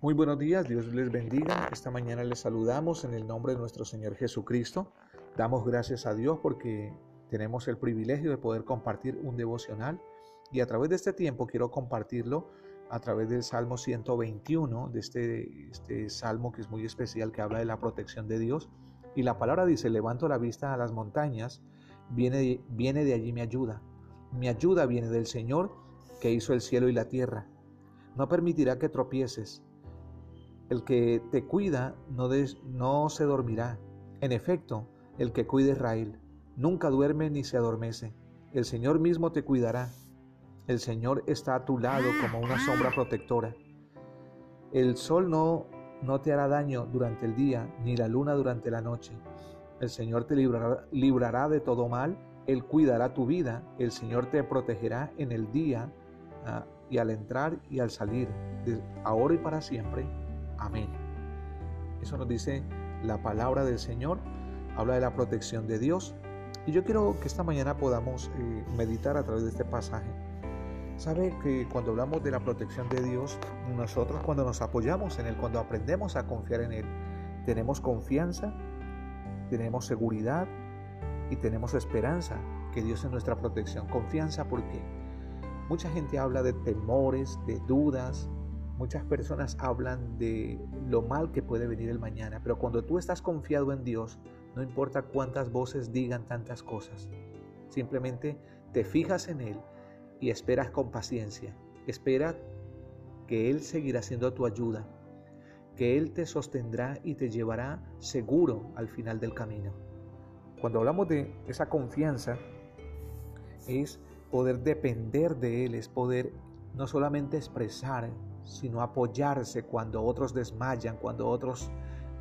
Muy buenos días, Dios les bendiga. Esta mañana les saludamos en el nombre de nuestro Señor Jesucristo. Damos gracias a Dios porque tenemos el privilegio de poder compartir un devocional y a través de este tiempo quiero compartirlo a través del Salmo 121, de este, este salmo que es muy especial que habla de la protección de Dios. Y la palabra dice, levanto la vista a las montañas, viene, viene de allí mi ayuda. Mi ayuda viene del Señor que hizo el cielo y la tierra. No permitirá que tropieces el que te cuida no, se dormirá. En efecto, el que cuida Israel nunca duerme ni se adormece. El Señor mismo te cuidará. El Señor está a tu lado como una sombra protectora. El sol no, no te hará daño durante el día, ni la luna durante la noche. El Señor te librará, librará de todo mal, Él cuidará tu vida, el Señor te protegerá en el día ah, y al entrar y al salir, ahora y para siempre. Amén. Eso nos dice la palabra del Señor, habla de la protección de Dios. Y yo quiero que esta mañana podamos eh, meditar a través de este pasaje. Sabe que cuando hablamos de la protección de Dios, nosotros cuando nos apoyamos en Él, cuando aprendemos a confiar en Él, tenemos confianza, tenemos seguridad y tenemos esperanza que Dios es nuestra protección. Confianza porque mucha gente habla de temores, de dudas, Muchas personas hablan de lo mal que puede venir el mañana, pero cuando tú estás confiado en Dios, no importa cuántas voces digan tantas cosas, simplemente te fijas en Él y esperas con paciencia. Espera que Él seguirá siendo tu ayuda, que Él te sostendrá y te llevará seguro al final del camino. Cuando hablamos de esa confianza, es poder depender de Él, es poder no solamente expresar sino apoyarse cuando otros desmayan, cuando otros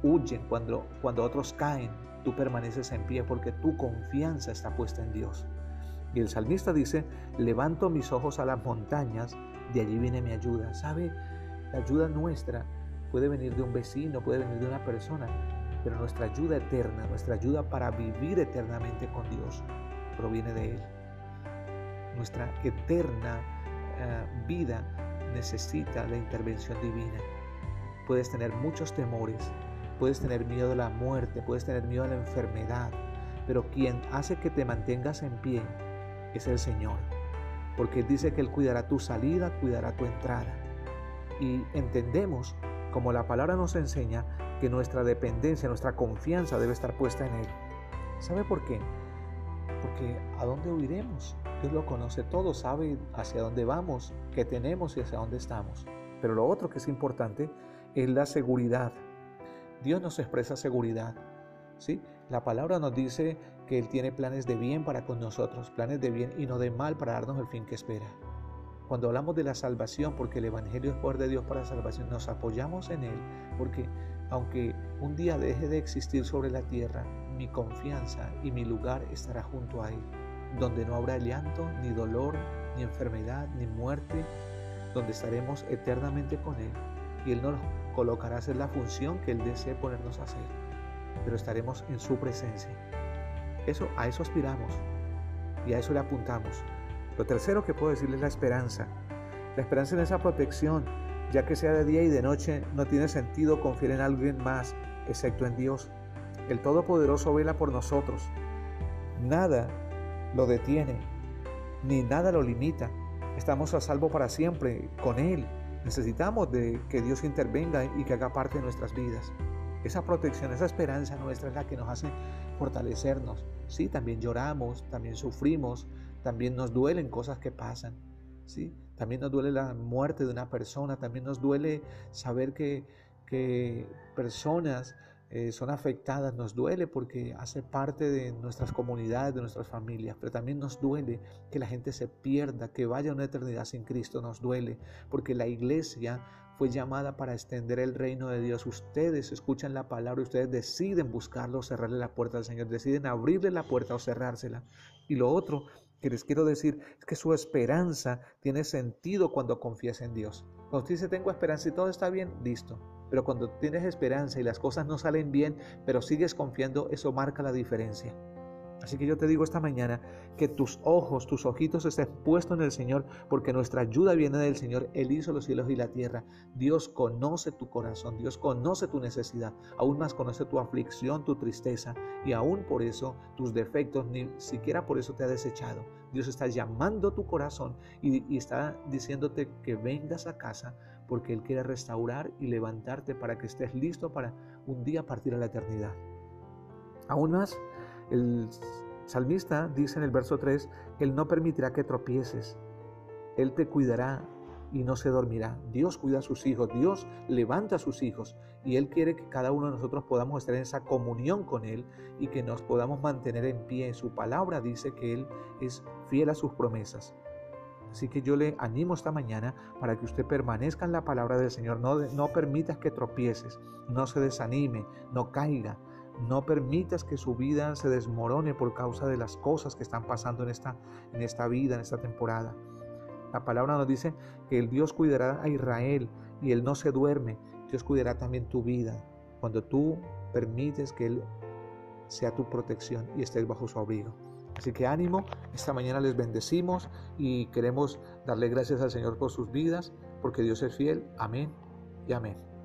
huyen, cuando, cuando otros caen. Tú permaneces en pie porque tu confianza está puesta en Dios. Y el salmista dice, levanto mis ojos a las montañas, de allí viene mi ayuda. ¿Sabe? La ayuda nuestra puede venir de un vecino, puede venir de una persona, pero nuestra ayuda eterna, nuestra ayuda para vivir eternamente con Dios, proviene de Él. Nuestra eterna eh, vida necesita la intervención divina. Puedes tener muchos temores, puedes tener miedo a la muerte, puedes tener miedo a la enfermedad, pero quien hace que te mantengas en pie es el Señor. Porque dice que Él cuidará tu salida, cuidará tu entrada. Y entendemos, como la palabra nos enseña, que nuestra dependencia, nuestra confianza debe estar puesta en Él. ¿Sabe por qué? Porque ¿a dónde huiremos? Dios lo conoce todo, sabe hacia dónde vamos, qué tenemos y hacia dónde estamos. Pero lo otro que es importante es la seguridad. Dios nos expresa seguridad. ¿sí? La palabra nos dice que Él tiene planes de bien para con nosotros, planes de bien y no de mal para darnos el fin que espera. Cuando hablamos de la salvación, porque el Evangelio es poder de Dios para la salvación, nos apoyamos en Él, porque aunque un día deje de existir sobre la tierra, mi confianza y mi lugar estará junto a Él donde no habrá llanto, ni dolor, ni enfermedad, ni muerte, donde estaremos eternamente con Él. Y Él nos colocará a hacer la función que Él desee ponernos a hacer, pero estaremos en su presencia. Eso, a eso aspiramos y a eso le apuntamos. Lo tercero que puedo decirles es la esperanza. La esperanza en esa protección, ya que sea de día y de noche, no tiene sentido confiar en alguien más, excepto en Dios. El Todopoderoso vela por nosotros. Nada lo detiene, ni nada lo limita. Estamos a salvo para siempre con Él. Necesitamos de que Dios intervenga y que haga parte de nuestras vidas. Esa protección, esa esperanza nuestra es la que nos hace fortalecernos. Sí, también lloramos, también sufrimos, también nos duelen cosas que pasan. ¿sí? También nos duele la muerte de una persona, también nos duele saber que, que personas eh, son afectadas, nos duele porque hace parte de nuestras comunidades, de nuestras familias, pero también nos duele que la gente se pierda, que vaya una eternidad sin Cristo, nos duele porque la iglesia fue llamada para extender el reino de Dios. Ustedes escuchan la palabra, ustedes deciden buscarlo o cerrarle la puerta al Señor, deciden abrirle la puerta o cerrársela. Y lo otro que les quiero decir es que su esperanza tiene sentido cuando confías en Dios. Cuando usted dice tengo esperanza y todo está bien, listo. Pero cuando tienes esperanza y las cosas no salen bien, pero sigues confiando, eso marca la diferencia. Así que yo te digo esta mañana que tus ojos, tus ojitos estén puestos en el Señor, porque nuestra ayuda viene del Señor. Él hizo los cielos y la tierra. Dios conoce tu corazón, Dios conoce tu necesidad, aún más conoce tu aflicción, tu tristeza, y aún por eso tus defectos, ni siquiera por eso te ha desechado. Dios está llamando tu corazón y, y está diciéndote que vengas a casa porque Él quiere restaurar y levantarte para que estés listo para un día partir a la eternidad. Aún más, el salmista dice en el verso 3, Él no permitirá que tropieces, Él te cuidará y no se dormirá. Dios cuida a sus hijos, Dios levanta a sus hijos y Él quiere que cada uno de nosotros podamos estar en esa comunión con Él y que nos podamos mantener en pie. Su palabra dice que Él es fiel a sus promesas. Así que yo le animo esta mañana para que usted permanezca en la palabra del Señor. No, no permitas que tropieces, no se desanime, no caiga. No permitas que su vida se desmorone por causa de las cosas que están pasando en esta, en esta vida, en esta temporada. La palabra nos dice que el Dios cuidará a Israel y Él no se duerme. Dios cuidará también tu vida. Cuando tú permites que Él sea tu protección y estés bajo su abrigo. Así que ánimo, esta mañana les bendecimos y queremos darle gracias al Señor por sus vidas, porque Dios es fiel. Amén y amén.